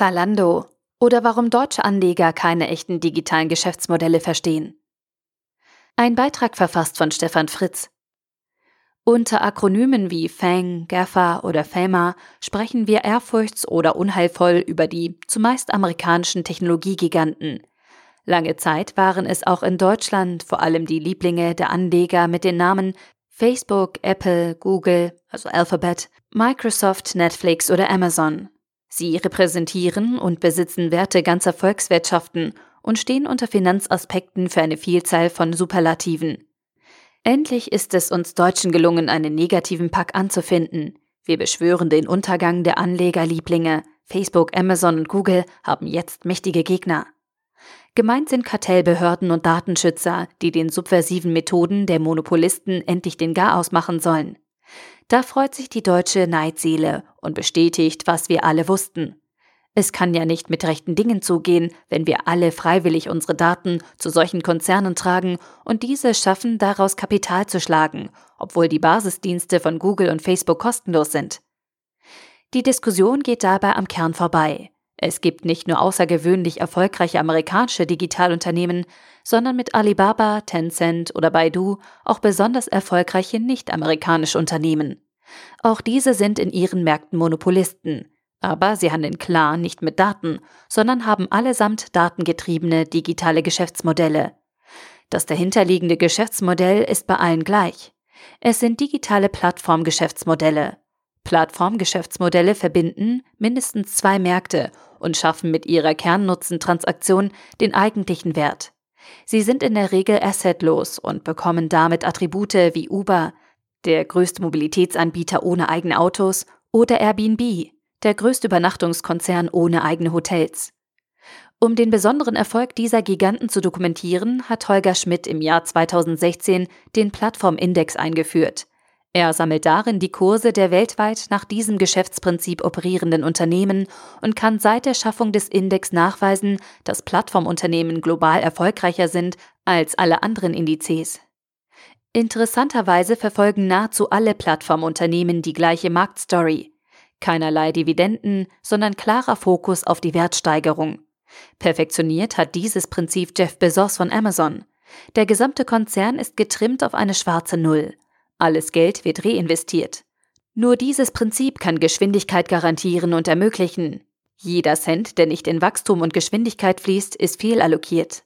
Zalando oder warum deutsche Anleger keine echten digitalen Geschäftsmodelle verstehen. Ein Beitrag verfasst von Stefan Fritz. Unter Akronymen wie FANG, GAFA oder FAMA sprechen wir ehrfurchts- oder unheilvoll über die zumeist amerikanischen Technologiegiganten. Lange Zeit waren es auch in Deutschland vor allem die Lieblinge der Anleger mit den Namen Facebook, Apple, Google, also Alphabet, Microsoft, Netflix oder Amazon. Sie repräsentieren und besitzen Werte ganzer Volkswirtschaften und stehen unter Finanzaspekten für eine Vielzahl von Superlativen. Endlich ist es uns Deutschen gelungen, einen negativen Pack anzufinden. Wir beschwören den Untergang der Anlegerlieblinge. Facebook, Amazon und Google haben jetzt mächtige Gegner. Gemeint sind Kartellbehörden und Datenschützer, die den subversiven Methoden der Monopolisten endlich den Garaus machen sollen. Da freut sich die deutsche Neidseele und bestätigt, was wir alle wussten. Es kann ja nicht mit rechten Dingen zugehen, wenn wir alle freiwillig unsere Daten zu solchen Konzernen tragen und diese schaffen, daraus Kapital zu schlagen, obwohl die Basisdienste von Google und Facebook kostenlos sind. Die Diskussion geht dabei am Kern vorbei. Es gibt nicht nur außergewöhnlich erfolgreiche amerikanische Digitalunternehmen, sondern mit Alibaba, Tencent oder Baidu auch besonders erfolgreiche nicht-amerikanische Unternehmen. Auch diese sind in ihren Märkten Monopolisten, aber sie handeln klar nicht mit Daten, sondern haben allesamt datengetriebene digitale Geschäftsmodelle. Das dahinterliegende Geschäftsmodell ist bei allen gleich. Es sind digitale Plattformgeschäftsmodelle. Plattformgeschäftsmodelle verbinden mindestens zwei Märkte und schaffen mit ihrer Kernnutzentransaktion den eigentlichen Wert. Sie sind in der Regel assetlos und bekommen damit Attribute wie Uber, der größte Mobilitätsanbieter ohne eigene Autos, oder Airbnb, der größte Übernachtungskonzern ohne eigene Hotels. Um den besonderen Erfolg dieser Giganten zu dokumentieren, hat Holger Schmidt im Jahr 2016 den Plattformindex eingeführt. Er sammelt darin die Kurse der weltweit nach diesem Geschäftsprinzip operierenden Unternehmen und kann seit der Schaffung des Index nachweisen, dass Plattformunternehmen global erfolgreicher sind als alle anderen Indizes. Interessanterweise verfolgen nahezu alle Plattformunternehmen die gleiche Marktstory. Keinerlei Dividenden, sondern klarer Fokus auf die Wertsteigerung. Perfektioniert hat dieses Prinzip Jeff Bezos von Amazon. Der gesamte Konzern ist getrimmt auf eine schwarze Null. Alles Geld wird reinvestiert. Nur dieses Prinzip kann Geschwindigkeit garantieren und ermöglichen. Jeder Cent, der nicht in Wachstum und Geschwindigkeit fließt, ist fehlallokiert.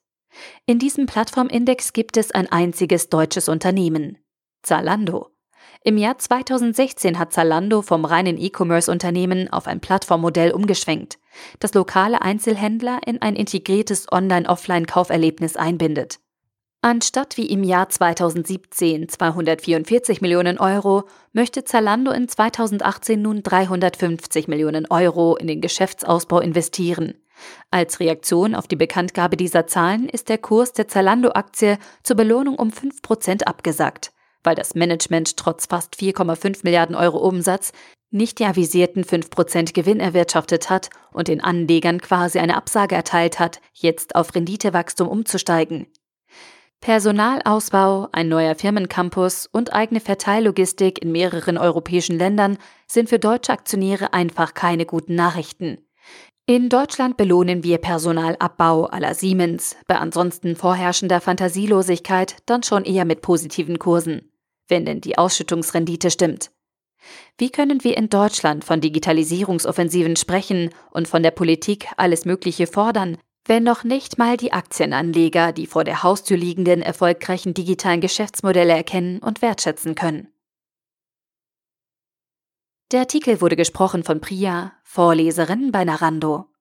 In diesem Plattformindex gibt es ein einziges deutsches Unternehmen. Zalando. Im Jahr 2016 hat Zalando vom reinen E-Commerce-Unternehmen auf ein Plattformmodell umgeschwenkt, das lokale Einzelhändler in ein integriertes Online-Offline-Kauferlebnis einbindet. Anstatt wie im Jahr 2017 244 Millionen Euro, möchte Zalando in 2018 nun 350 Millionen Euro in den Geschäftsausbau investieren. Als Reaktion auf die Bekanntgabe dieser Zahlen ist der Kurs der Zalando-Aktie zur Belohnung um 5% abgesackt, weil das Management trotz fast 4,5 Milliarden Euro Umsatz nicht die avisierten 5% Gewinn erwirtschaftet hat und den Anlegern quasi eine Absage erteilt hat, jetzt auf Renditewachstum umzusteigen. Personalausbau, ein neuer Firmencampus und eigene Verteillogistik in mehreren europäischen Ländern sind für deutsche Aktionäre einfach keine guten Nachrichten. In Deutschland belohnen wir Personalabbau aller Siemens, bei ansonsten vorherrschender Fantasielosigkeit dann schon eher mit positiven Kursen, wenn denn die Ausschüttungsrendite stimmt. Wie können wir in Deutschland von Digitalisierungsoffensiven sprechen und von der Politik alles Mögliche fordern, wenn noch nicht mal die Aktienanleger die vor der Haustür liegenden erfolgreichen digitalen Geschäftsmodelle erkennen und wertschätzen können. Der Artikel wurde gesprochen von Priya, Vorleserin bei Narando.